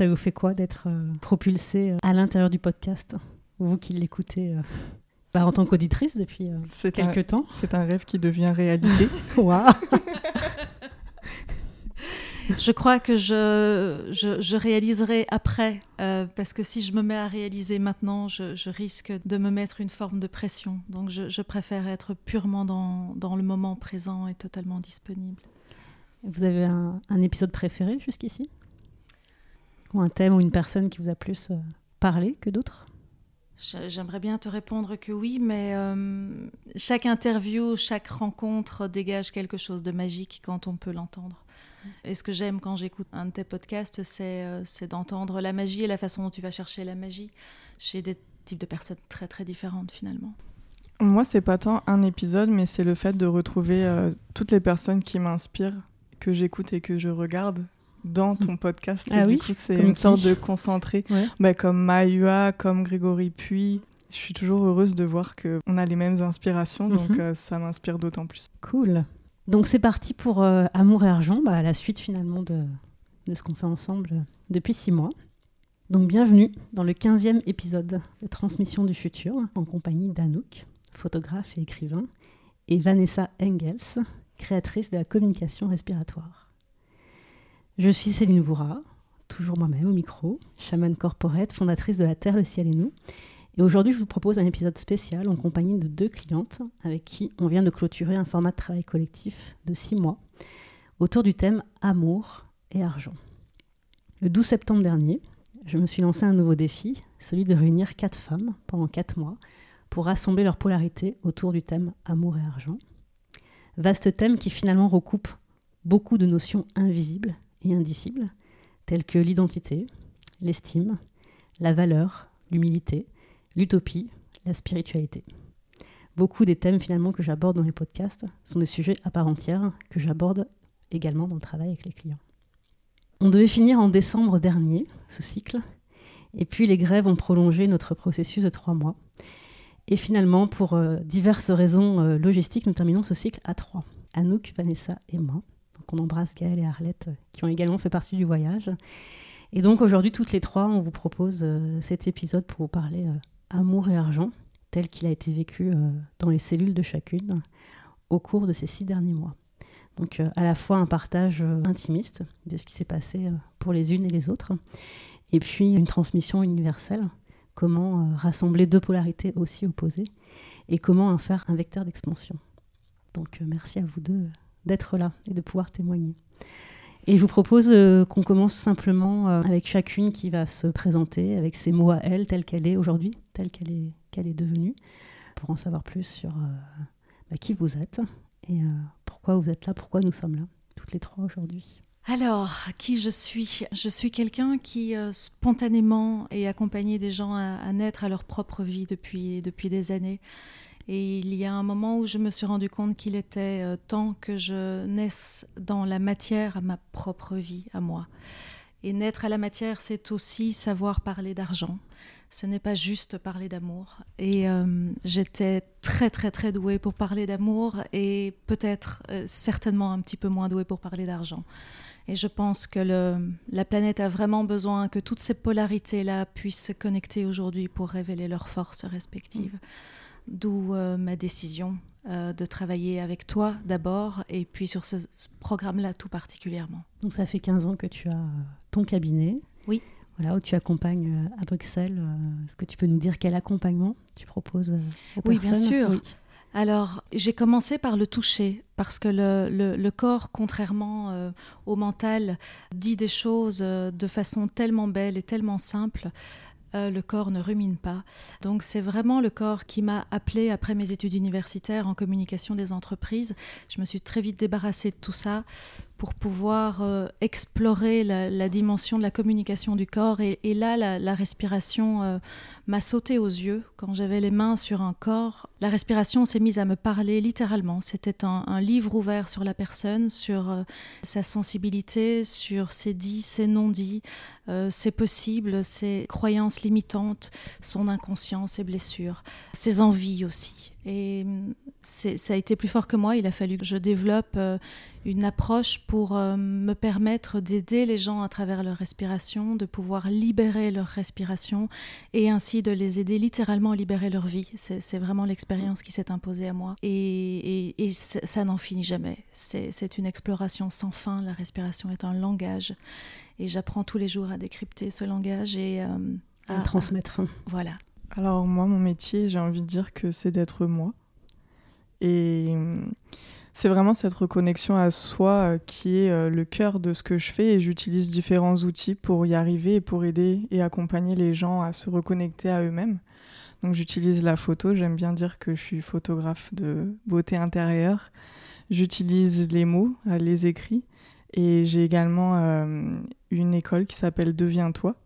Ça vous fait quoi d'être euh, propulsé euh, à l'intérieur du podcast? Vous qui l'écoutez euh, bah, en tant qu'auditrice depuis euh, quelques un, temps. c'est un rêve qui devient réalité. Waouh Je crois que je, je, je réaliserai après, euh, parce que si je me mets à réaliser maintenant, je, je risque de me mettre une forme de pression. Donc je, je préfère être purement dans, dans le moment présent et totalement disponible. Vous avez un, un épisode préféré jusqu'ici? Ou un thème ou une personne qui vous a plus euh, parlé que d'autres? J'aimerais bien te répondre que oui, mais euh, chaque interview, chaque rencontre dégage quelque chose de magique quand on peut l'entendre. Et ce que j'aime quand j'écoute un de tes podcasts, c'est euh, c'est d'entendre la magie et la façon dont tu vas chercher la magie chez des types de personnes très très différentes finalement. Moi, c'est pas tant un épisode, mais c'est le fait de retrouver euh, toutes les personnes qui m'inspirent, que j'écoute et que je regarde dans ton podcast. Ah et oui du coup, c'est Comme une qui sorte de concentré, Ouais. bah, comme Maïua, comme Grégory Puy. Je suis toujours heureuse de voir qu'on a les mêmes inspirations, donc Mhm. euh, ça m'inspire d'autant plus. Cool. Donc c'est parti pour euh, Amour et Argent, bah, la suite finalement de, de ce qu'on fait ensemble depuis six mois. Donc bienvenue dans le 15e épisode de Transmission du futur en compagnie d'Anouk, photographe et écrivain, et Vanessa Engels, créatrice de la communication respiratoire. Je suis Céline Voura, toujours moi-même au micro, chamane corporate, fondatrice de La Terre, le ciel et nous. Et aujourd'hui, je vous propose un épisode spécial en compagnie de deux clientes avec qui on vient de clôturer un format de travail collectif de six mois autour du thème amour et argent. Le 12 septembre dernier, je me suis lancé un nouveau défi, celui de réunir quatre femmes pendant quatre mois pour rassembler leur polarité autour du thème amour et argent. Vaste thème qui finalement recoupe beaucoup de notions invisibles et indicibles, telles que l'identité, l'estime, la valeur, l'humilité, l'utopie, la spiritualité. Beaucoup des thèmes finalement que j'aborde dans les podcasts sont des sujets à part entière que j'aborde également dans le travail avec les clients. On devait finir en décembre dernier ce cycle, et puis les grèves ont prolongé notre processus de trois mois. Et finalement, pour euh, diverses raisons euh, logistiques, nous terminons ce cycle à trois. Anouk, Vanessa et moi. Donc on embrasse Gaëlle et Arlette euh, qui ont également fait partie du voyage. Et donc aujourd'hui, toutes les trois, on vous propose euh, cet épisode pour vous parler euh, amour et argent, tel qu'il a été vécu dans les cellules de chacune au cours de ces six derniers mois. Donc à la fois un partage intimiste de ce qui s'est passé pour les unes et les autres, et puis une transmission universelle, comment rassembler deux polarités aussi opposées, et comment en faire un vecteur d'expansion. Donc merci à vous deux d'être là et de pouvoir témoigner. Et je vous propose euh, qu'on commence simplement euh, avec chacune qui va se présenter avec ses mots à elle, telle qu'elle est aujourd'hui, telle qu'elle est, qu'elle est devenue, pour en savoir plus sur euh, bah, qui vous êtes et pourquoi vous êtes là, pourquoi nous sommes là, toutes les trois aujourd'hui. Alors, qui je suis? Je suis quelqu'un qui spontanément est accompagné des gens à, à naître à leur propre vie depuis, depuis des années. Et il y a un moment où je me suis rendu compte qu'il était euh, temps que je naisse dans la matière à ma propre vie, à moi. Et naître à la matière, c'est aussi savoir parler d'argent. Ce n'est pas juste parler d'amour. Et euh, j'étais très très très douée pour parler d'amour et peut-être euh, certainement un petit peu moins douée pour parler d'argent. Et je pense que le, la planète a vraiment besoin que toutes ces polarités-là puissent se connecter aujourd'hui pour révéler leurs forces respectives. D'où euh, ma décision euh, de travailler avec toi d'abord et puis sur ce, ce programme-là tout particulièrement. Donc ça fait 15 ans que tu as ton cabinet. Oui. voilà, où tu accompagnes euh, à Bruxelles. Euh, Est-ce que tu peux nous dire quel accompagnement tu proposes aux Oui, bien sûr. Oui. Alors, j'ai commencé par le toucher, parce que le, le- le corps, contrairement euh, au mental, dit des choses de façon tellement belle et tellement simple. Euh, le corps ne rumine pas. Donc c'est vraiment le corps qui m'a appelé après mes études universitaires en communication des entreprises. Je me suis très vite débarrassée de tout ça pour pouvoir euh, explorer la, dimension de la communication du corps. Et, là, la, respiration euh, m'a sauté aux yeux quand j'avais les mains sur un corps. La respiration s'est mise à me parler littéralement. C'était un, livre ouvert sur la personne, sur euh, sa sensibilité, sur ses dits, ses non-dits, ses possibles, ses croyances limitantes, son inconscient, ses blessures, ses envies aussi. Et c'est- ça a été plus fort que moi. Il a fallu que je développe euh, une approche pour euh, me permettre d'aider les gens à travers leur respiration, de pouvoir libérer leur respiration et ainsi de les aider littéralement à libérer leur vie. C'est vraiment l'expérience qui s'est imposée à moi. Et, et- et ça n'en finit jamais. C'est une exploration sans fin. La respiration est un langage. Et j'apprends tous les jours à décrypter ce langage et euh, À le transmettre. Voilà. Alors moi, mon métier, j'ai envie de dire que c'est d'être moi. Et hum, c'est vraiment cette reconnexion à soi euh, qui est euh, le cœur de ce que je fais et j'utilise différents outils pour y arriver et pour aider et accompagner les gens à se reconnecter à eux-mêmes. Donc j'utilise la photo, j'aime bien dire que je suis photographe de beauté intérieure. J'utilise les mots, euh, les écrits et j'ai également une école qui s'appelle Deviens-toi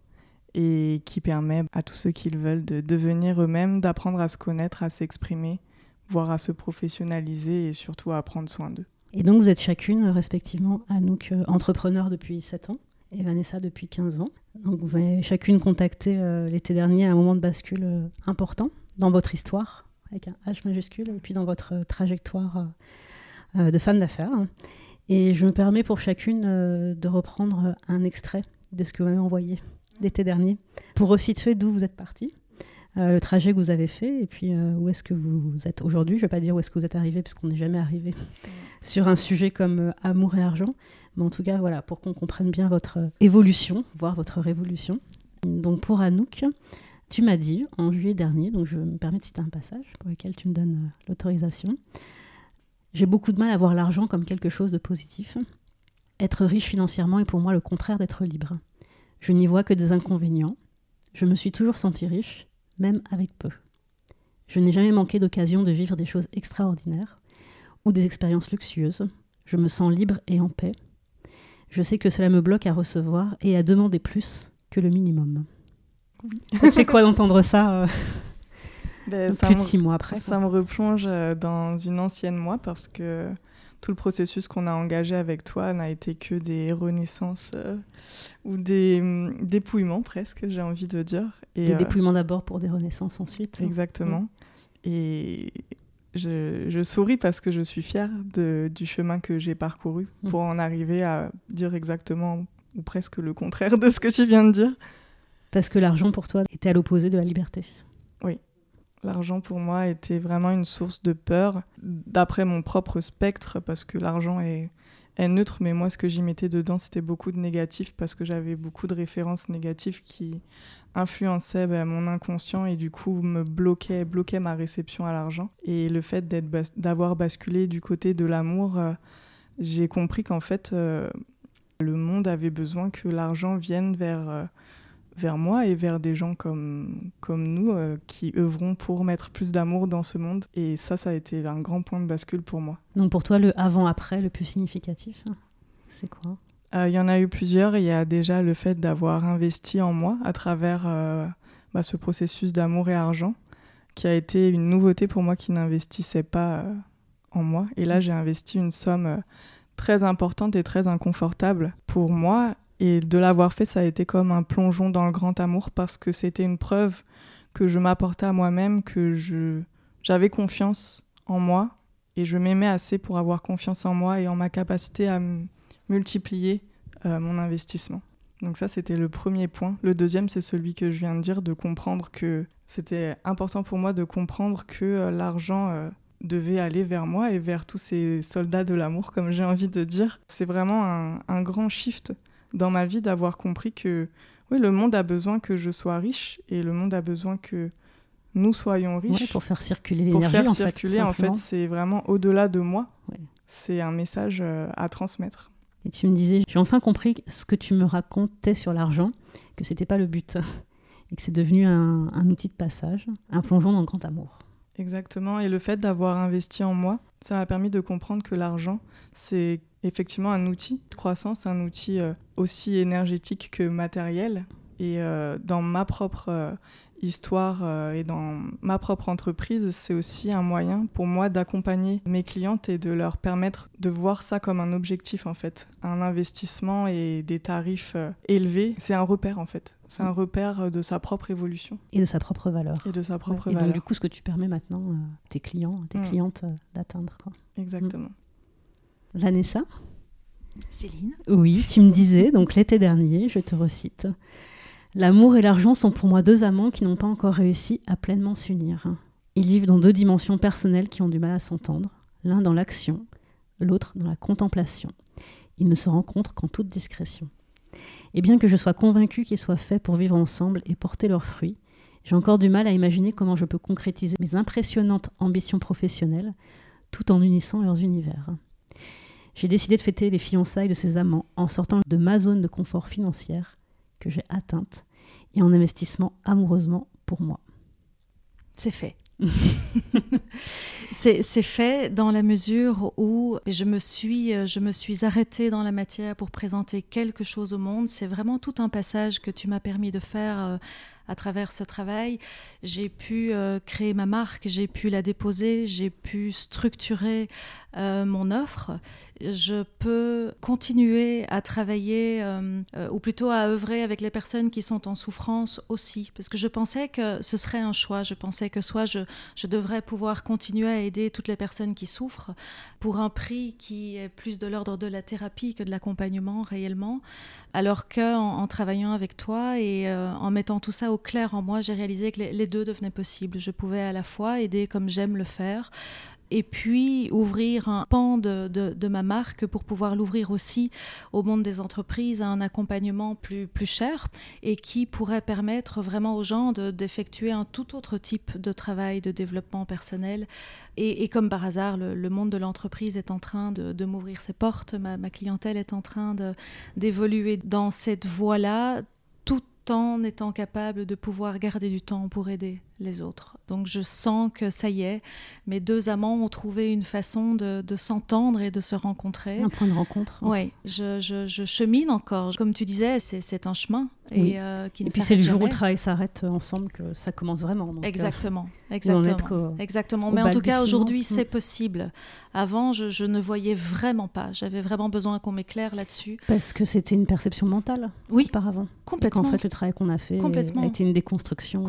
et qui permet à tous ceux qui le veulent de devenir eux-mêmes, d'apprendre à se connaître, à s'exprimer, voire à se professionnaliser et surtout à prendre soin d'eux. Et donc, vous êtes chacune, respectivement, Anouk, entrepreneur depuis 7 ans et Vanessa depuis 15 ans. Donc, vous avez chacune contacté euh, l'été dernier à un moment de bascule euh, important dans votre histoire, avec un H majuscule, et puis dans votre euh, trajectoire de femme d'affaires. Et je me permets pour chacune de reprendre un extrait de ce que vous m'avez envoyé l'été dernier, pour resituer d'où vous êtes partie, euh, le trajet que vous avez fait, et puis euh, où est-ce que vous êtes aujourd'hui. Je ne vais pas dire où est-ce que vous êtes arrivé, puisqu'on n'est jamais arrivé sur un sujet comme euh, amour et argent. Mais en tout cas, voilà, pour qu'on comprenne bien votre évolution, voire votre révolution. Donc pour Anouk, tu m'as dit en juillet dernier, donc je me permets de citer un passage pour lequel tu me donnes l'autorisation. J'ai beaucoup de mal à voir l'argent comme quelque chose de positif. Être riche financièrement est pour moi le contraire d'être libre. Je n'y vois que des inconvénients. Je me suis toujours sentie riche, même avec peu. Je n'ai jamais manqué d'occasion de vivre des choses extraordinaires ou des expériences luxueuses. Je me sens libre et en paix. Je sais que cela me bloque à recevoir et à demander plus que le minimum. Ça te fait quoi d'entendre ça euh, Ben, ça, plus de six mois après ça me replonge euh, dans une ancienne moi parce que tout le processus qu'on a engagé avec toi n'a été que des renaissances euh, ou des hum, dépouillements presque, j'ai envie de dire. Et, Des euh, dépouillements d'abord pour des renaissances ensuite. Exactement. Et je, je souris parce que je suis fière de, du chemin que j'ai parcouru Mm. pour en arriver à dire exactement ou presque le contraire de ce que tu viens de dire. Parce que l'argent pour toi était à l'opposé de la liberté. L'argent pour moi était vraiment une source de peur d'après mon propre spectre parce que l'argent est, neutre mais moi ce que j'y mettais dedans c'était beaucoup de négatif parce que j'avais beaucoup de références négatives qui influençaient bah, mon inconscient et du coup me bloquaient, bloquaient ma réception à l'argent. Et le fait d'avoir basculé du côté de l'amour euh, j'ai compris qu'en fait euh, le monde avait besoin que l'argent vienne vers euh, vers moi et vers des gens comme, comme nous euh, qui œuvront pour mettre plus d'amour dans ce monde. Et ça, ça a été un grand point de bascule pour moi. Donc pour toi, le avant-après le plus significatif, hein, c'est quoi? Euh, Il y en a eu plusieurs. Il y a déjà le fait d'avoir investi en moi à travers euh, bah, ce processus d'amour et argent, qui a été une nouveauté pour moi qui n'investissait pas en moi. Et là, j'ai investi une somme très importante et très inconfortable pour moi. Et de l'avoir fait, ça a été comme un plongeon dans le grand amour parce que c'était une preuve que je m'apportais à moi-même, que je j'avais confiance en moi et je m'aimais assez pour avoir confiance en moi et en ma capacité à multiplier euh, mon investissement. Donc ça, c'était le premier point. Le deuxième, c'est celui que je viens de dire, de comprendre que c'était important pour moi de comprendre que euh, l'argent euh, devait aller vers moi et vers tous ces soldats de l'amour, comme j'ai envie de dire. C'est vraiment un grand shift dans ma vie d'avoir compris que Oui, le monde a besoin que je sois riche et le monde a besoin que nous soyons riches. Ouais, pour faire circuler pour l'énergie. faire en fait, tout circuler, en fait, c'est vraiment au-delà de moi. Ouais. C'est un message euh, à transmettre. Et tu me disais, j'ai enfin compris ce que tu me racontais sur l'argent, que c'était pas le but, et que c'est devenu un, un outil de passage, un plongeon dans le grand amour. Exactement. Et le fait d'avoir investi en moi, ça m'a permis de comprendre que l'argent, c'est effectivement un outil de croissance, un outil euh, aussi énergétique que matériel. Et euh, dans ma propre euh, histoire euh, et dans ma propre entreprise, c'est aussi un moyen pour moi d'accompagner mes clientes et de leur permettre de voir ça comme un objectif en fait, un investissement et des tarifs euh, élevés. C'est un repère en fait. C'est un repère euh, de sa propre évolution Et de sa propre valeur. et de sa propre Ouais. Et donc, du coup, ce que tu permets maintenant euh, à tes clients, à tes Mm. clientes euh, d'atteindre. Exactement. Vanessa? Céline Oui, tu me disais, donc l'été dernier, je te recite L'amour et l'argent sont pour moi deux amants qui n'ont pas encore réussi à pleinement s'unir. Ils vivent dans deux dimensions personnelles qui ont du mal à s'entendre, l'un dans l'action, l'autre dans la contemplation. Ils ne se rencontrent qu'en toute discrétion. Et bien que je sois convaincue qu'ils soient faits pour vivre ensemble et porter leurs fruits, j'ai encore du mal à imaginer comment je peux concrétiser mes impressionnantes ambitions professionnelles tout en unissant leurs univers. J'ai décidé de fêter les fiançailles de ces amants en sortant de ma zone de confort financière que j'ai atteinte et en investissement amoureusement pour moi. C'est fait. c'est fait dans la mesure où je me suis euh, je me suis arrêtée dans la matière pour présenter quelque chose au monde. C'est vraiment tout un passage que tu m'as permis de faire euh, à travers ce travail. J'ai pu euh, créer ma marque, j'ai pu la déposer, j'ai pu structurer euh, mon offre. Je peux continuer à travailler, euh, ou plutôt à œuvrer avec les personnes qui sont en souffrance aussi, parce que je pensais que ce serait un choix. Je pensais que soit je devrais pouvoir continuer à aider toutes les personnes qui souffrent pour un prix qui est plus de l'ordre de la thérapie que de l'accompagnement réellement, alors que en, travaillant avec toi et euh, en mettant tout ça au clair en moi, j'ai réalisé que les deux devenaient possibles. Je pouvais à la fois aider comme j'aime le faire, et puis ouvrir un pan de, ma marque pour pouvoir l'ouvrir aussi au monde des entreprises, à un accompagnement plus, plus cher et qui pourrait permettre vraiment aux gens de- d'effectuer un tout autre type de travail de développement personnel. Et, comme par hasard, le, monde de l'entreprise est en train de, m'ouvrir ses portes, ma, ma clientèle est en train d'évoluer dans cette voie-là, tout en étant capable de pouvoir garder du temps pour aider les autres. Donc je sens que ça y est, mes deux amants ont trouvé une façon de, de s'entendre et de se rencontrer. Un point de rencontre. Oui, je, je- je chemine encore. Comme tu disais, c'est un chemin et, Oui. euh, qui Et ne puis c'est le jour où le travail s'arrête ensemble que ça commence vraiment. donc, euh, Exactement, en exactement. Exactement. Mais en tout cas, aujourd'hui, Mm. c'est possible. Avant, je, je ne voyais vraiment pas. J'avais vraiment besoin qu'on m'éclaire là-dessus. Parce que c'était une perception mentale Oui, auparavant. complètement. Qu'en fait, le travail qu'on a fait Complètement. a été une déconstruction. euh,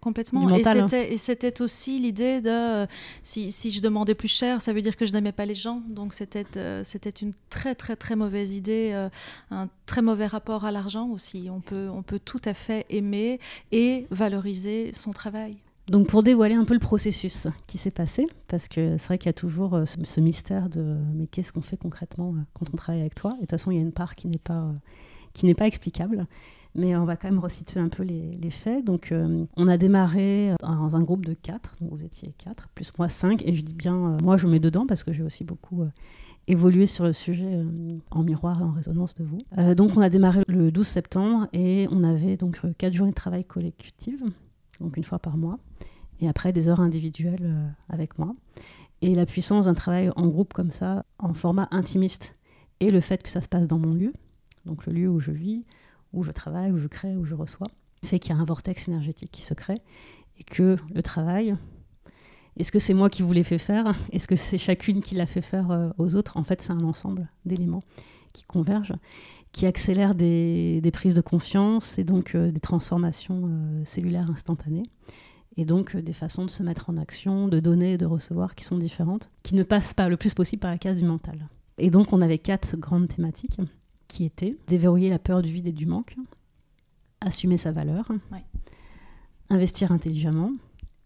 Complètement. Et hein. c'était et c'était aussi l'idée de euh, si, si je demandais plus cher, ça veut dire que je n'aimais pas les gens. Donc c'était euh, c'était une très très très mauvaise idée, euh, un très mauvais rapport à l'argent aussi. On peut on peut tout à fait aimer et valoriser son travail. Donc pour dévoiler un peu le processus qui s'est passé, parce que c'est vrai qu'il y a toujours ce, ce mystère de mais qu'est-ce qu'on fait concrètement quand on travaille avec toi? Et de toute façon, il y a une part qui n'est pas, qui n'est pas explicable. Mais on va quand même resituer un peu les, faits. Donc euh, on a démarré dans un groupe de quatre, donc vous étiez quatre, plus moi cinq, et je dis bien euh, moi je mets dedans parce que j'ai aussi beaucoup... euh, évolué sur le sujet euh, en miroir et en résonance de vous. Euh, donc on a démarré le 12 septembre et on avait donc euh, quatre journées de travail collectives, donc une fois par mois et après des heures individuelles euh, avec moi. Et la puissance d'un travail en groupe comme ça, en format intimiste, et le fait que ça se passe dans mon lieu, donc le lieu où je vis, où je travaille, où je crée, où je reçois, fait qu'il y a un vortex énergétique qui se crée, et que le travail, est-ce que c'est moi qui vous l'ai fait faire? Est-ce que c'est chacune qui l'a fait faire euh, aux autres? En fait, c'est un ensemble d'éléments qui convergent, qui accélèrent des, prises de conscience et donc euh, des transformations euh, cellulaires instantanées et donc des façons de se mettre en action, de donner et de recevoir qui sont différentes, qui ne passent pas le plus possible par la case du mental. Et donc on avait quatre grandes thématiques qui étaient déverrouiller la peur du vide et du manque, assumer sa valeur, Ouais. investir intelligemment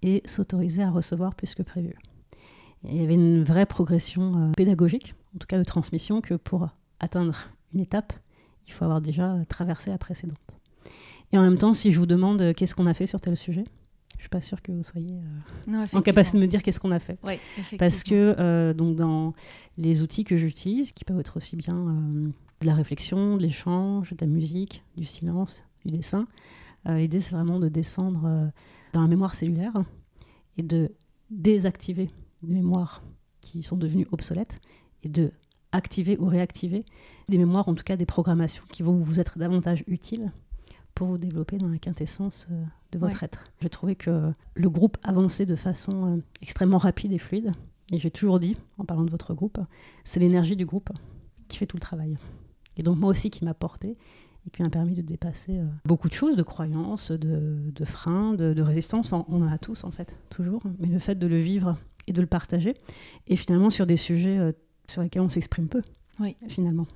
et s'autoriser à recevoir plus que prévu. Et il y avait une vraie progression euh, pédagogique, en tout cas de transmission, que pour atteindre une étape, il faut avoir déjà traversé la précédente. Et en même temps, si je vous demande euh, qu'est-ce qu'on a fait sur tel sujet, je suis pas sûre que vous soyez euh, Non, en capacité de me dire qu'est-ce qu'on a fait. Parce que euh, donc dans les outils que j'utilise, qui peuvent être aussi bien euh, de la réflexion, de l'échange, de la musique, du silence, du dessin, euh, l'idée c'est vraiment de descendre euh, dans la mémoire cellulaire et de désactiver des mémoires qui sont devenues obsolètes et de activer ou réactiver des mémoires, en tout cas des programmations qui vont vous être davantage utiles pour vous développer dans la quintessence euh, de votre Ouais. être. J'ai trouvé que le groupe avançait de façon extrêmement rapide et fluide. Et j'ai toujours dit, en parlant de votre groupe, c'est l'énergie du groupe qui fait tout le travail. Et donc moi aussi qui m'a porté et qui m'a permis de dépasser euh, beaucoup de choses, de croyances, de, de freins, de, de résistance. Enfin, on en a tous en fait, toujours. Mais le fait de le vivre et de le partager, et finalement sur des sujets euh, sur lesquels on s'exprime peu, Oui. finalement.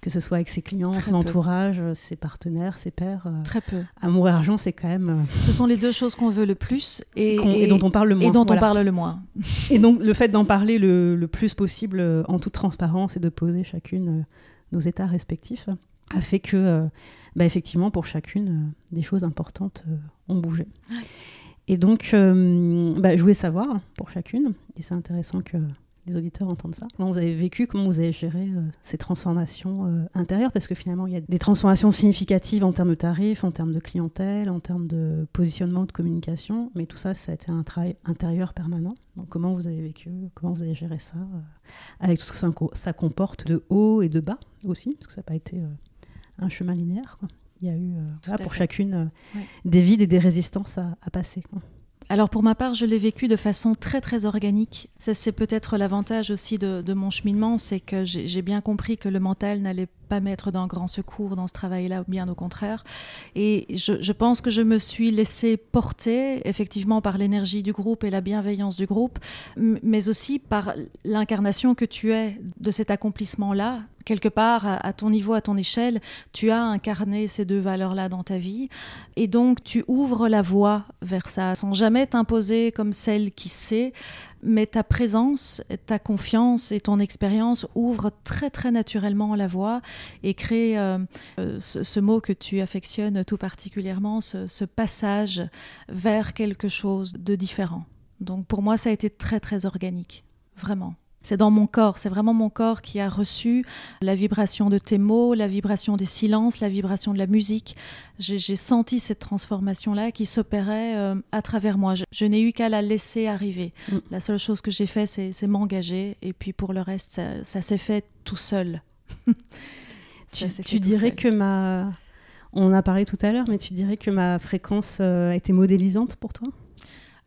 Que ce soit avec ses clients, Très son peu. entourage, ses partenaires, ses pairs. euh, Très peu. Amour et argent, c'est quand même... Ce sont les deux choses qu'on veut le plus et, dont on parle le moins. et dont Voilà. on parle le moins. Et donc, le fait d'en parler le, le plus possible en toute transparence et de poser chacune nos états respectifs a fait que, euh, bah, effectivement, pour chacune, euh, des choses importantes euh, ont bougé. Ouais. Et donc, bah, je voulais savoir pour chacune, et c'est intéressant que les auditeurs entendent ça, comment vous avez vécu, comment vous avez géré euh, ces transformations euh, intérieures, parce que finalement, il y a des transformations significatives en termes de tarifs, en termes de clientèle, en termes de positionnement, de communication, mais tout ça, ça a été un travail intérieur permanent. Donc, comment vous avez vécu, comment vous avez géré ça, euh, avec tout ce que ça, co- ça comporte de haut et de bas aussi, parce que ça n'a pas été un chemin linéaire. quoi. Il y a eu, voilà, pour fait. chacune, des vides et des résistances à, à passer. quoi. Alors pour ma part, je l'ai vécu de façon très très organique. Ça c'est peut-être l'avantage aussi de, mon cheminement, c'est que j'ai j'ai bien compris que le mental n'allait pas d'un grand secours dans ce travail-là, bien au contraire. Et je, pense que je me suis laissée porter effectivement par l'énergie du groupe et la bienveillance du groupe, mais aussi par l'incarnation que tu es de cet accomplissement-là. Quelque part, à ton niveau, à ton échelle, tu as incarné ces deux valeurs-là dans ta vie. Et donc, tu ouvres la voie vers ça, sans jamais t'imposer comme celle qui sait, mais ta présence, ta confiance et ton expérience ouvrent très très naturellement la voie et créent euh, euh, ce, mot que tu affectionnes tout particulièrement, ce passage vers quelque chose de différent. Donc pour moi, ça a été très très organique, vraiment. C'est dans mon corps, c'est vraiment mon corps qui a reçu la vibration de tes mots, la vibration des silences, la vibration de la musique. J'ai senti cette transformation-là qui s'opérait euh, à travers moi. Je, je n'ai eu qu'à la laisser arriver. Mm. La seule chose que j'ai fait, c'est m'engager. Et puis pour le reste, ça, ça s'est fait tout seul. Tu, dirais seul. que ma... On a parlé tout à l'heure, mais tu dirais que ma fréquence euh, a été modélisante pour toi?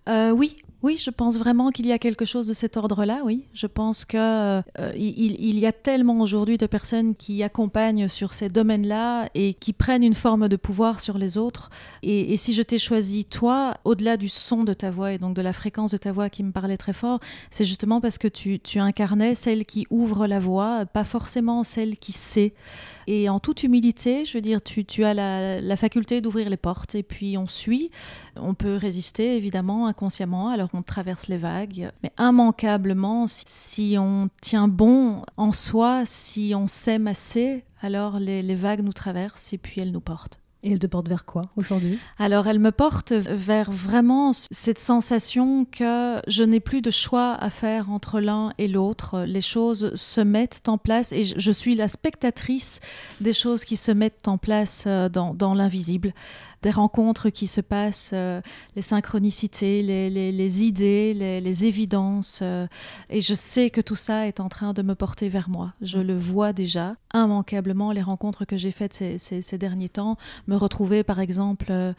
Euh, oui, oui, je pense vraiment qu'il y a quelque chose de cet ordre-là, oui. Je pense que euh, il, y a tellement aujourd'hui de personnes qui accompagnent sur ces domaines-là et qui prennent une forme de pouvoir sur les autres. Et, si je t'ai choisi, toi, au-delà du son de ta voix et donc de la fréquence de ta voix qui me parlait très fort, c'est justement parce que tu, tu incarnais celle qui ouvre la voie, pas forcément celle qui sait. Et en toute humilité, je veux dire, tu, tu as la, la faculté d'ouvrir les portes et puis on suit. On peut résister évidemment inconsciemment, alors on traverse les vagues. Mais immanquablement, si, si on tient bon en soi, si on s'aime assez, alors les, les vagues nous traversent et puis elles nous portent. Et elle te porte vers quoi aujourd'hui? Alors elle me porte vers vraiment cette sensation que je n'ai plus de choix à faire entre l'un et l'autre. Les choses se mettent en place et je- suis la spectatrice des choses qui se mettent en place euh, dans, dans l'invisible. Des rencontres qui se passent, euh, les synchronicités, les, idées, les, évidences. euh, et je sais que tout ça est en train de me porter vers moi. Je le vois déjà. Immanquablement, les rencontres que j'ai faites ces derniers temps, me retrouver par exemple euh,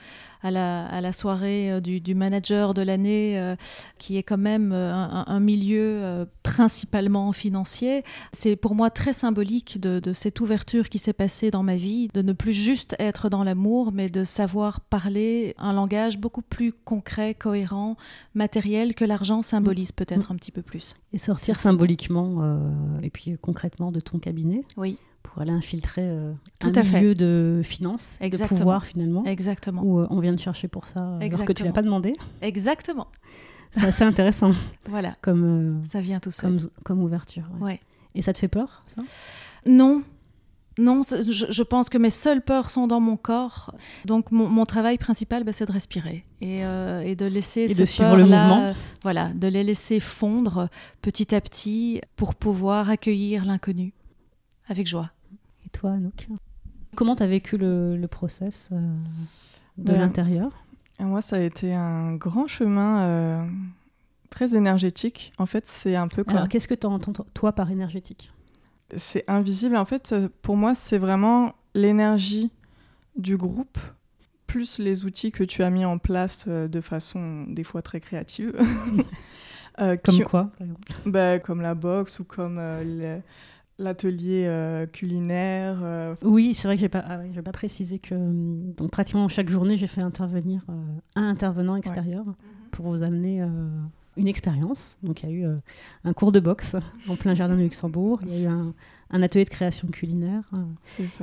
à, la, à la soirée euh, du, du manager de l'année, euh, qui est quand même euh, un, un milieu euh, principalement financier, c'est pour moi très symbolique de, de cette ouverture qui s'est passée dans ma vie, de ne plus juste être dans l'amour, mais de savoir parler un langage beaucoup plus concret, cohérent, matériel que l'argent symbolise peut-être un petit peu plus. Et sortir symboliquement euh, et puis concrètement de ton cabinet. Oui, pour aller infiltrer euh, Tout un à fait. de finances, Exactement. de pouvoir finalement, exactement. où euh, on vient te chercher pour ça alors que tu Exactement. l'as pas demandé. Exactement. C'est assez intéressant Voilà, comme, euh, ça vient tout seul. comme, comme ouverture. ouais. Ouais. Et ça te fait peur, ça? Non, Non, je, pense que mes seules peurs sont dans mon corps. Donc mon, travail principal, bah, c'est de respirer et, euh, de laisser et de suivre le mouvement. voilà, de les laisser fondre petit à petit pour pouvoir accueillir l'inconnu avec joie. Toi, Anouk Comment tu as vécu le, le process euh, de l'intérieur Moi, ça a été un grand chemin euh, très énergétique. En fait, c'est un peu comme... Alors, qu'est-ce que tu entends, toi, par énergétique c'est invisible. En fait, pour moi, c'est vraiment l'énergie du groupe plus les outils que tu as mis en place euh, de façon des fois très créative. Euh, comme quoi bah, Comme la boxe ou comme euh, l'atelier culinaire. Oui, c'est vrai que j'ai pas, ah pas précisé que donc pratiquement chaque journée j'ai fait intervenir un intervenant extérieur pour vous amener une expérience. Donc il y a eu euh, un cours de boxe en plein jardin de Luxembourg, il y a eu un, atelier de création culinaire,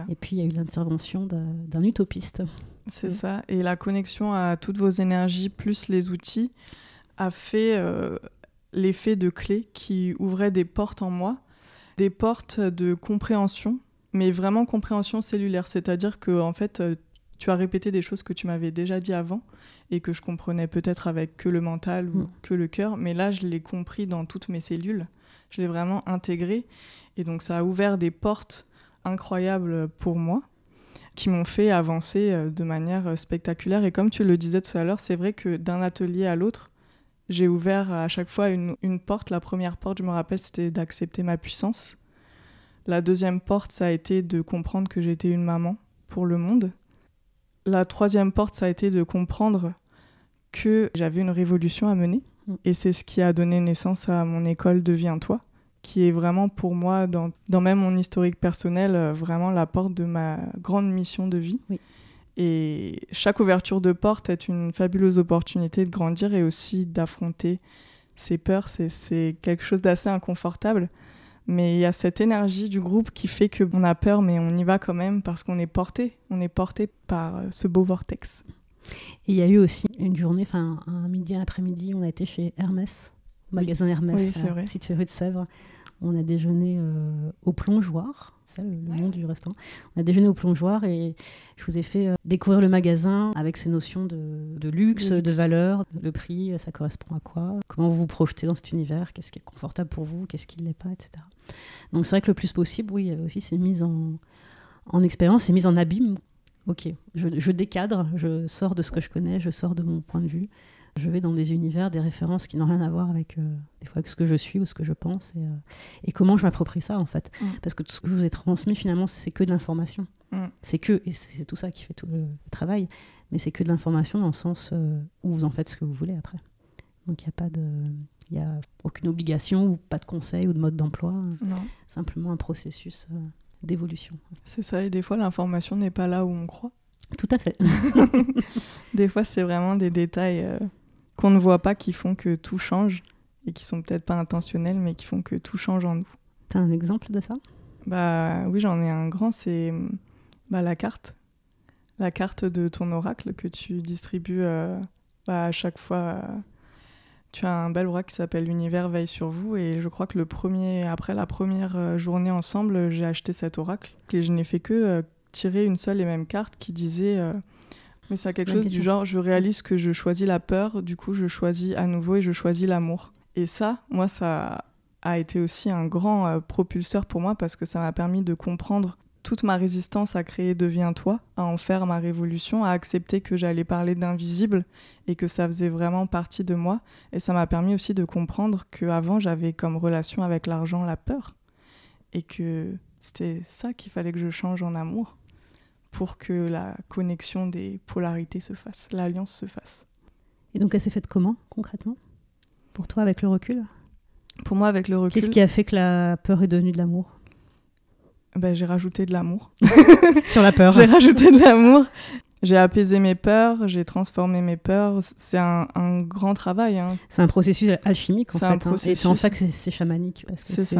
et puis il y a eu l'intervention d'un utopiste. C'est ça, et la connexion à toutes vos énergies plus les outils a fait euh, l'effet de clé qui ouvrait des portes en moi, des portes de compréhension, mais vraiment compréhension cellulaire, c'est-à-dire que en fait euh, tu as répété des choses que tu m'avais déjà dit avant et que je comprenais peut-être avec que le mental ou mm. que le cœur, mais là je l'ai compris dans toutes mes cellules, je l'ai vraiment intégré et donc ça a ouvert des portes incroyables pour moi qui m'ont fait avancer euh, de manière euh, spectaculaire. Et comme tu le disais tout à l'heure, c'est vrai que d'un atelier à l'autre, j'ai ouvert à chaque fois une, une porte. La première porte, je me rappelle, c'était d'accepter ma puissance. La deuxième porte, ça a été de comprendre que j'étais une maman pour le monde la troisième porte, ça a été de comprendre que j'avais une révolution à mener. Mm. Et c'est ce qui a donné naissance à mon école Deviens-toi, qui est vraiment pour moi, dans, même mon historique personnel, euh, vraiment la porte de ma grande mission de vie. Et chaque ouverture de porte est une fabuleuse opportunité de grandir et aussi d'affronter ses peurs. C'est quelque chose d'assez inconfortable. Mais il y a cette énergie du groupe qui fait qu'on a peur, mais on y va quand même parce qu'on est porté. On est porté par euh, ce beau vortex. Et il y a eu aussi une journée, enfin un midi, un après-midi, on a été chez Hermès, magasin Hermès, oui, vrai. situé rue de Sèvres. On a déjeuné euh, au plongeoir, c'est le, nom du restaurant. On a déjeuné au plongeoir et je vous ai fait euh, découvrir le magasin avec ses notions de, luxe, de, valeur, le prix, euh, ça correspond à quoi, comment vous vous projetez dans cet univers, qu'est-ce qui est confortable pour vous, qu'est-ce qui ne l'est pas, etc. Donc c'est vrai que le plus possible, oui, il y avait aussi ces mises en, en expérience, ces mises en abîme. Ok, je, je décadre, je sors de ce que je connais, je sors de mon point de vue je vais dans des univers, des références qui n'ont rien à voir avec euh, des fois avec ce que je suis ou ce que je pense et, euh, comment je m'approprie ça en fait. Mm. Parce que tout ce que je vous ai transmis finalement c'est que de l'information. Mm. C'est que, et c'est tout ça qui fait tout le, travail, mais c'est que de l'information dans le sens euh, où vous en faites ce que vous voulez après. Donc il n'y a pas de. Il a aucune obligation ou pas de conseil ou de mode d'emploi. Simplement un processus d'évolution. C'est ça, et des fois l'information n'est pas là où on croit. Tout à fait. des fois, c'est vraiment des détails qu'on ne voit pas qui font que tout change et qui sont peut-être pas intentionnels mais qui font que tout change en nous. Tu as un exemple de ça? Bah oui, j'en ai un grand, c'est bah, la carte. La carte de ton oracle que tu distribues euh, bah, à chaque fois. Euh, tu as un bel oracle qui s'appelle L'univers veille sur vous et je crois que le premier, après la première euh, journée ensemble, j'ai acheté cet oracle et je n'ai fait que tirer une seule et même carte qui disait mais c'est quelque chose du genre, je réalise que je choisis la peur, du coup je choisis à nouveau et je choisis l'amour. Et ça, moi, ça a été aussi un grand euh, propulseur pour moi parce que ça m'a permis de comprendre toute ma résistance à créer Deviens-toi, à en faire ma révolution, à accepter que j'allais parler d'invisible et que ça faisait vraiment partie de moi. Et ça m'a permis aussi de comprendre qu'avant, j'avais comme relation avec l'argent la peur et que c'était ça qu'il fallait que je change en amour pour que la connexion des polarités se fasse, l'alliance se fasse. Et donc elle s'est faite comment concrètement? Pour toi avec le recul? Pour moi avec le recul. Qu'est-ce qui a fait que la peur est devenue de l'amour? Ben, J'ai rajouté de l'amour. Sur la peur. j'ai rajouté de l'amour. J'ai apaisé mes peurs, j'ai transformé mes peurs. C'est un, grand travail. Hein. C'est un processus alchimique en fait. Hein. Et c'est en ça que c'est chamanique. Parce que c'est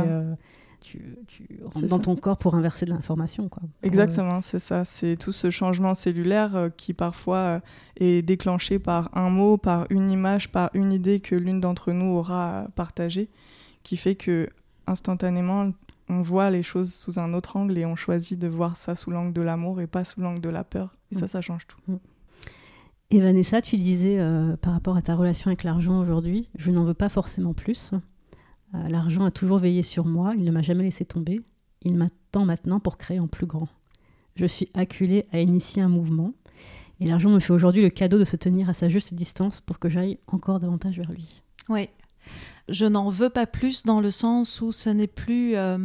tu, rentres dans ton corps pour inverser de l'information. Quoi. Exactement, c'est ça. C'est tout ce changement cellulaire euh, qui parfois euh, est déclenché par un mot, par une image, par une idée que l'une d'entre nous aura partagée, qui fait que instantanément, on voit les choses sous un autre angle et on choisit de voir ça sous l'angle de l'amour et pas sous l'angle de la peur. Et ça, Mm. ça change tout. Et Vanessa, tu disais euh, par rapport à ta relation avec l'argent aujourd'hui, je n'en veux pas forcément plus. Euh, l'argent a toujours veillé sur moi, il ne m'a jamais laissé tomber. Il m'attend maintenant pour créer en plus grand. Je suis acculée à initier un mouvement. Et l'argent me fait aujourd'hui le cadeau de se tenir à sa juste distance pour que j'aille encore davantage vers lui. Oui. Je n'en veux pas plus dans le sens où ce n'est plus euh,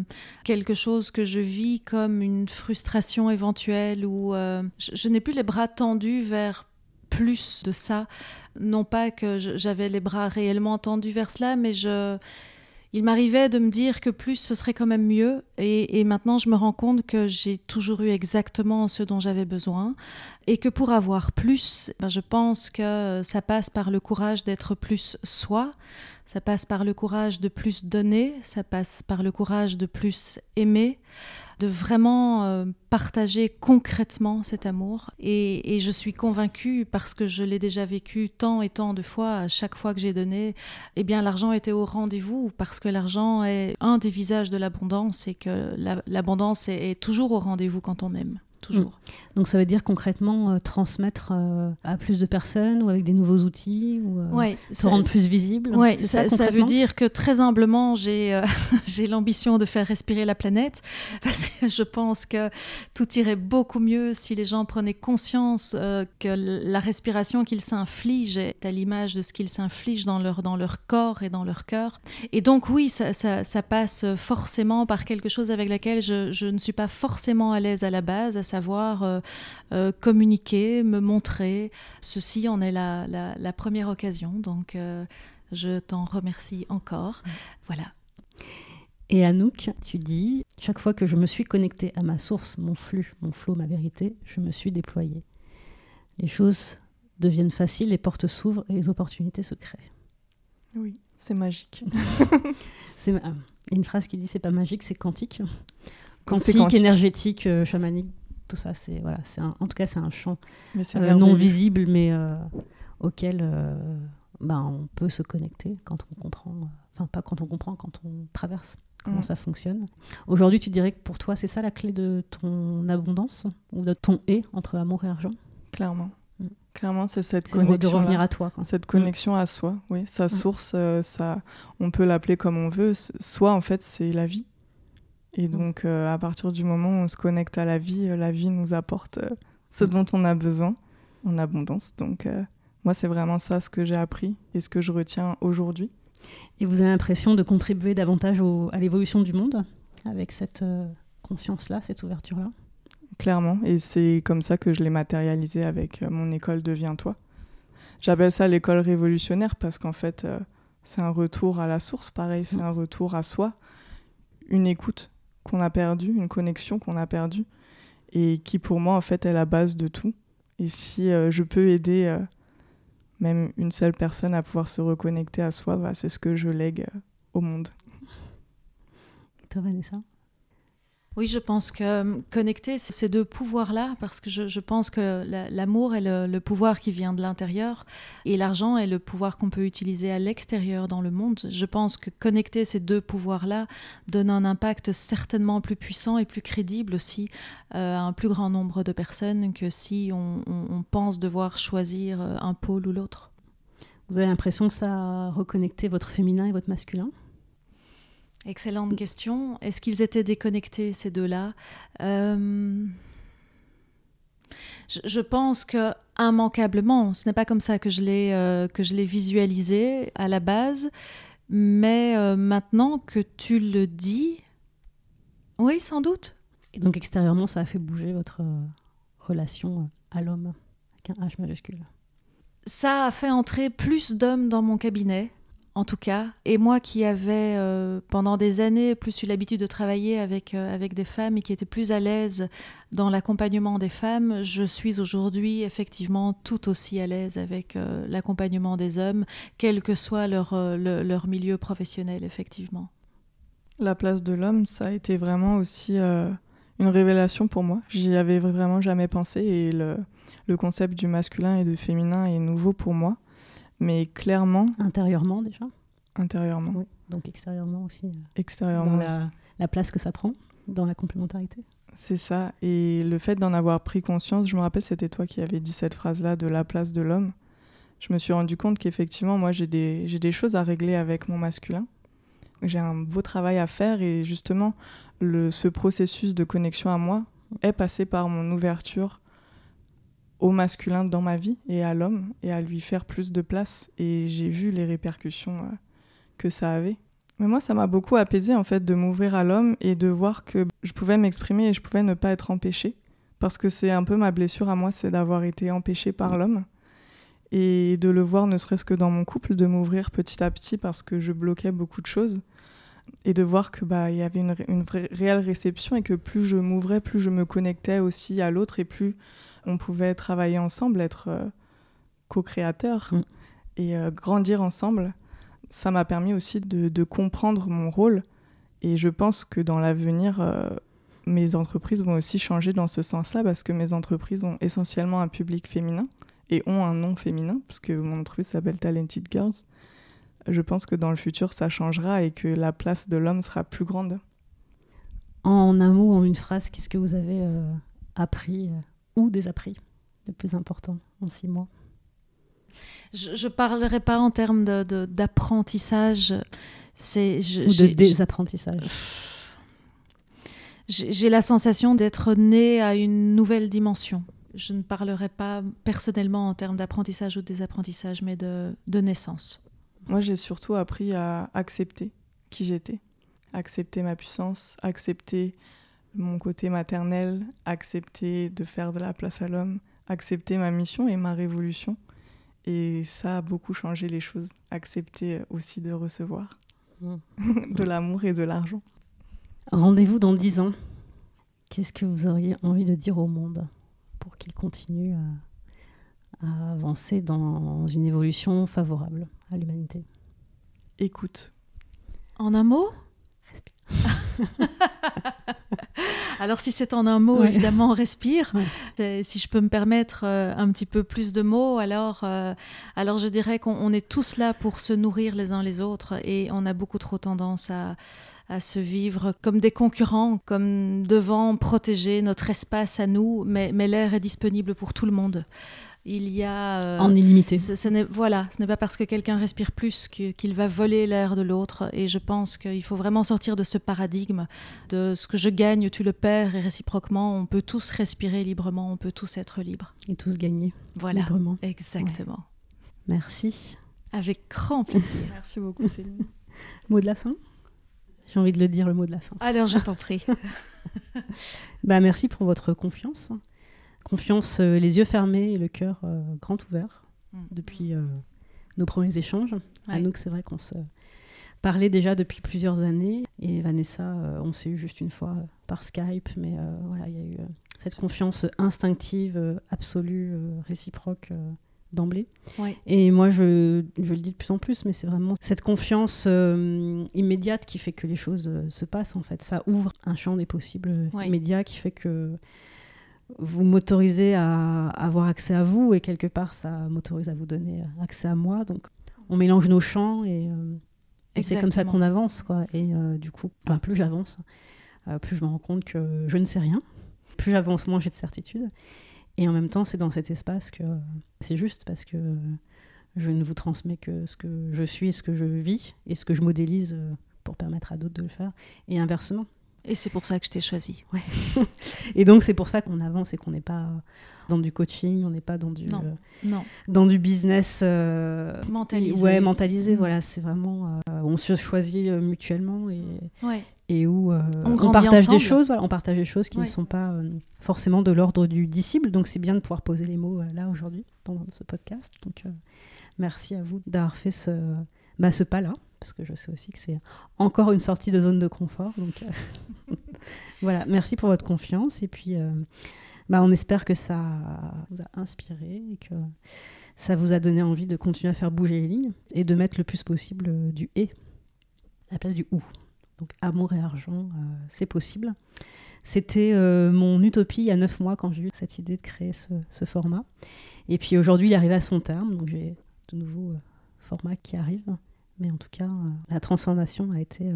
quelque chose que je vis comme une frustration éventuelle ou euh, je, n'ai plus les bras tendus vers plus de ça. Non pas que j'avais les bras réellement tendus vers cela, mais je, il m'arrivait de me dire que plus ce serait quand même mieux. Et, maintenant, je me rends compte que j'ai toujours eu exactement ce dont j'avais besoin. Et que pour avoir plus, ben, je pense que ça passe par le courage d'être plus soi. Ça passe par le courage de plus donner. Ça passe par le courage de plus aimer de vraiment euh, partager concrètement cet amour. Et, et je suis convaincue, parce que je l'ai déjà vécu tant et tant de fois, à chaque fois que j'ai donné, eh bien l'argent était au rendez-vous, parce que l'argent est un des visages de l'abondance et que la- l'abondance est, est toujours au rendez-vous quand on aime. Toujours. Donc ça veut dire concrètement euh, transmettre euh, à plus de personnes ou avec des nouveaux outils ou euh, Ouais, se ça- rendre plus visible? Ouais, ça, ça veut dire que très humblement, j'ai j'ai l'ambition de faire respirer la planète parce que je pense que tout irait beaucoup mieux si les gens prenaient conscience que la respiration qu'ils s'infligent est à l'image de ce qu'ils s'infligent dans leur, dans leur corps et dans leur cœur. Et donc oui, ça, passe forcément par quelque chose avec laquelle je, je ne suis pas forcément à l'aise à la base, à savoir euh, euh, communiquer, me montrer. Ceci en est la, la, la première occasion. Donc euh, je t'en remercie encore. Voilà. Et Anouk, tu dis, chaque fois que je me suis connectée à ma source, mon flux, mon flot, ma vérité, je me suis déployée. Les choses deviennent faciles, les portes s'ouvrent et les opportunités se créent. Oui, c'est magique. C'est ah, il y a une phrase qui dit c'est pas magique, c'est quantique. Quantique, quantique. énergétique, euh, chamanique, tout ça, c'est voilà, c'est en tout cas c'est un champ euh, non visible mais euh, auquel euh, ben, on peut se connecter quand on comprend, enfin pas quand on comprend, quand on traverse comment Mm. ça fonctionne. Aujourd'hui, tu dirais que pour toi, c'est ça la clé de ton abondance ou de ton et entre amour et argent? Clairement. Mm. Clairement, c'est cette C'est de re- de connexion. revenir à toi. quoi. Cette connexion à soi, oui, sa Mm. source, ça, on peut l'appeler comme on veut. S- Soi, en fait, c'est la vie. Et donc, euh, à partir du moment où on se connecte à la vie, euh, la vie nous apporte euh, ce Mm. dont on a besoin en abondance. Donc, euh, moi, c'est vraiment ça ce que j'ai appris et ce que je retiens aujourd'hui. Et vous avez l'impression de contribuer davantage au- à l'évolution du monde avec cette conscience-là, cette ouverture-là? Clairement. Et c'est comme ça que je l'ai matérialisé avec mon école Deviens-toi. J'appelle ça l'école révolutionnaire parce qu'en fait, c'est un retour à la source, pareil, c'est Mm. un retour à soi, une écoute qu'on a perdue, une connexion qu'on a perdue, et qui pour moi, en fait, est la base de tout. Et si euh, je peux aider euh, même une seule personne à pouvoir se reconnecter à soi, bah, c'est ce que je lègue euh, au monde. Toi, Vanessa? Oui, je pense que euh, connecter ces deux pouvoirs-là, parce que je, pense que la- l'amour est le, pouvoir qui vient de l'intérieur et l'argent est le pouvoir qu'on peut utiliser à l'extérieur dans le monde. Je pense que connecter ces deux pouvoirs-là donne un impact certainement plus puissant et plus crédible aussi euh, à un plus grand nombre de personnes que si on, on- on pense devoir choisir euh, un pôle ou l'autre. Vous avez l'impression que ça a reconnecté votre féminin et votre masculin? Excellente question. Est-ce qu'ils étaient déconnectés, ces deux-là? Euh, je, je pense que immanquablement, ce n'est pas comme ça que je l'ai euh, que je l'ai visualisé à la base, mais euh, maintenant que tu le dis, oui, sans doute. Et donc extérieurement, ça a fait bouger votre relation à l'homme, avec un H majuscule. Ça a fait entrer plus d'hommes dans mon cabinet, en tout cas. Et moi qui avais euh, pendant des années plus eu l'habitude de travailler avec, euh, avec des femmes et qui étaient plus à l'aise dans l'accompagnement des femmes, je suis aujourd'hui effectivement tout aussi à l'aise avec euh, l'accompagnement des hommes, quel que soit leur, le- leur milieu professionnel, effectivement. La place de l'homme, ça a été vraiment aussi une révélation pour moi. J'y avais vraiment jamais pensé et le, le concept du masculin et du féminin est nouveau pour moi. Mais clairement, Intérieurement déjà intérieurement, Oui. Donc extérieurement aussi. euh, extérieurement, dans aussi. la la place que ça prend dans la complémentarité. C'est ça. Et le fait d'en avoir pris conscience, je me rappelle, c'était toi qui avais dit cette phrase-là de la place de l'homme. Je me suis rendu compte qu'effectivement, moi, j'ai des, des choses à régler avec mon masculin. J'ai un beau travail à faire et justement, le, ce processus de connexion à moi est passé par mon ouverture au masculin dans ma vie et à l'homme et à lui faire plus de place. Et j'ai vu les répercussions euh, que ça avait. Mais moi, ça m'a beaucoup apaisé en fait de m'ouvrir à l'homme et de voir que je pouvais m'exprimer et je pouvais ne pas être empêchée. Parce que c'est un peu ma blessure à moi, c'est d'avoir été empêchée par l'homme. Et de le voir, ne serait-ce que dans mon couple, de m'ouvrir petit à petit parce que je bloquais beaucoup de choses. Et de voir que bah il y avait une, une vraie, réelle réception et que plus je m'ouvrais, plus je me connectais aussi à l'autre et plus on pouvait travailler ensemble, être euh, co-créateurs Mm. et euh, grandir ensemble. Ça m'a permis aussi de, de comprendre mon rôle. Et je pense que dans l'avenir, euh, mes entreprises vont aussi changer dans ce sens-là parce que mes entreprises ont essentiellement un public féminin et ont un nom féminin, parce que mon entreprise s'appelle Talented Girls. Je pense que dans le futur, ça changera et que la place de l'homme sera plus grande. En un mot, en une phrase, qu'est-ce que vous avez euh, appris ou désappris de plus important en six mois Je ne parlerai pas en termes de- de- d'apprentissage. C'est, je- Ou de j'ai- désapprentissage j'ai j'ai la sensation d'être née à une nouvelle dimension. Je ne parlerai pas personnellement en termes d'apprentissage ou de désapprentissage, mais de, de naissance. Moi, j'ai surtout appris à accepter qui j'étais, accepter ma puissance, accepter mon côté maternel, accepter de faire de la place à l'homme, accepter ma mission et ma révolution. Et ça a beaucoup changé les choses. Accepter aussi de recevoir Mm. de l'amour et de l'argent. Rendez-vous dans dix ans. Qu'est-ce que vous auriez envie de dire au monde pour qu'il continue à, à avancer dans une évolution favorable à l'humanité? Écoute. En un mot? Alors si c'est en un mot, Ouais. évidemment, respire. Ouais. C'est- Si je peux me permettre euh, un petit peu plus de mots, alors, euh, alors je dirais qu'on on est tous là pour se nourrir les uns les autres et on a beaucoup trop tendance à, à se vivre comme des concurrents, comme devant protéger notre espace à nous, mais, mais l'air est disponible pour tout le monde. Il y a... euh, En illimité. ce, ce n'est voilà, ce n'est pas parce que quelqu'un respire plus que- qu'il va voler l'air de l'autre. Et je pense qu'il faut vraiment sortir de ce paradigme de ce que je gagne, tu le perds, et réciproquement, on peut tous respirer librement, on peut tous être libres. Et tous gagner Voilà, librement. exactement. Merci. Avec grand plaisir. Merci beaucoup, Céline. Mot de la fin? J'ai envie de le dire, le mot de la fin. Alors je t'en prie. Bah, merci pour votre confiance. Confiance, euh, les yeux fermés et le cœur euh, grand ouvert depuis euh, nos premiers échanges. À Ouais. nous que c'est vrai qu'on se parlait déjà depuis plusieurs années. Et Vanessa, on s'est eu juste une fois par Skype, mais voilà, il y a eu cette confiance instinctive, absolue, réciproque d'emblée. Ouais. Et moi, je, je le dis de plus en plus, mais c'est vraiment cette confiance euh, immédiate qui fait que les choses euh, se passent, en fait. Ça ouvre un champ des possibles Ouais. immédiats qui fait que vous m'autorisez à avoir accès à vous et quelque part, ça m'autorise à vous donner accès à moi. Donc, on mélange nos champs et, euh, et c'est comme ça qu'on avance, quoi. Et euh, du coup, ben, plus j'avance, euh, plus je me rends compte que je ne sais rien. Plus j'avance, moins j'ai de certitude. Et en même temps, c'est dans cet espace que c'est juste parce que je ne vous transmets que ce que je suis, ce que je vis et ce que je modélise pour permettre à d'autres de le faire. Et inversement. Et c'est pour ça que je t'ai choisi. Et donc, c'est pour ça qu'on avance et qu'on n'est pas dans du coaching, on n'est pas dans du, Non. euh, Non, dans du business euh, mentalisé. Ouais, mentalisé, Mm. voilà. C'est vraiment. euh, on se choisit mutuellement et, Ouais. et où On partage des choses, voilà, on partage des choses qui Ouais. ne sont pas forcément de l'ordre du disciple. Donc c'est bien de pouvoir poser les mots là aujourd'hui dans ce podcast. Donc merci à vous d'avoir fait ce, bah, ce pas-là, parce que je sais aussi que c'est encore une sortie de zone de confort. Donc euh, voilà, merci pour votre confiance et puis euh, bah, on espère que ça vous a inspiré et que ça vous a donné envie de continuer à faire bouger les lignes et de mettre le plus possible euh, du et à la place du ou. Donc amour et argent, euh, c'est possible. C'était mon utopie il y a neuf mois quand j'ai eu cette idée de créer ce, format. Et puis aujourd'hui, il est arrivé à son terme, donc j'ai de nouveaux formats qui arrivent. Mais en tout cas, la transformation a été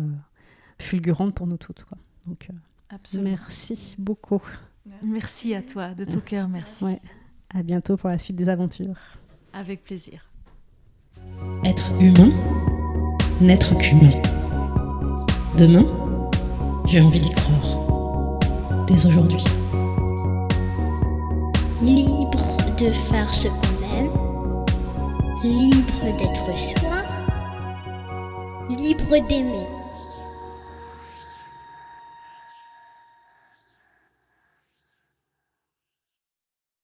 fulgurante pour nous toutes. Donc, Absolument. merci beaucoup. Merci à toi, de tout cœur, merci. Ouais. À bientôt pour la suite des aventures. Avec plaisir. Être humain, n'être qu'humain. Demain, j'ai envie d'y croire. Dès aujourd'hui. Libre de faire ce qu'on aime. Libre d'être soi. Libre d'aimer.